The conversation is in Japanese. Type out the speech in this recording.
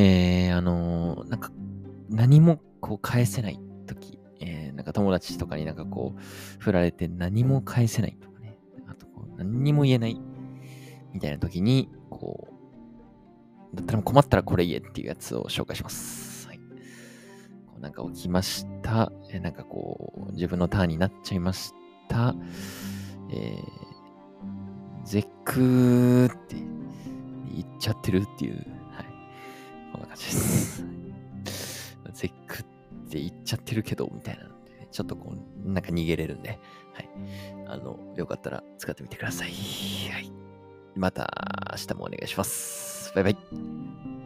えー、あのーなんか、何もこう返せない時、えー、なんか友達とかになんかこう、振られて何も返せないとかね、あとこう、何にも言えないみたいな時に、こう、だったら困ったらこれ言えっていうやつを紹介します。はい。こうなんか起きました。えなんかこう、自分のターンになっちゃいました。えー、絶句って言っちゃってるっていう、って言っちゃってるけど、みたいな、ちょっとこう、なんか逃げれるんで、はい。あの、よかったら使ってみてください。はい。また明日もお願いします。バイバイ。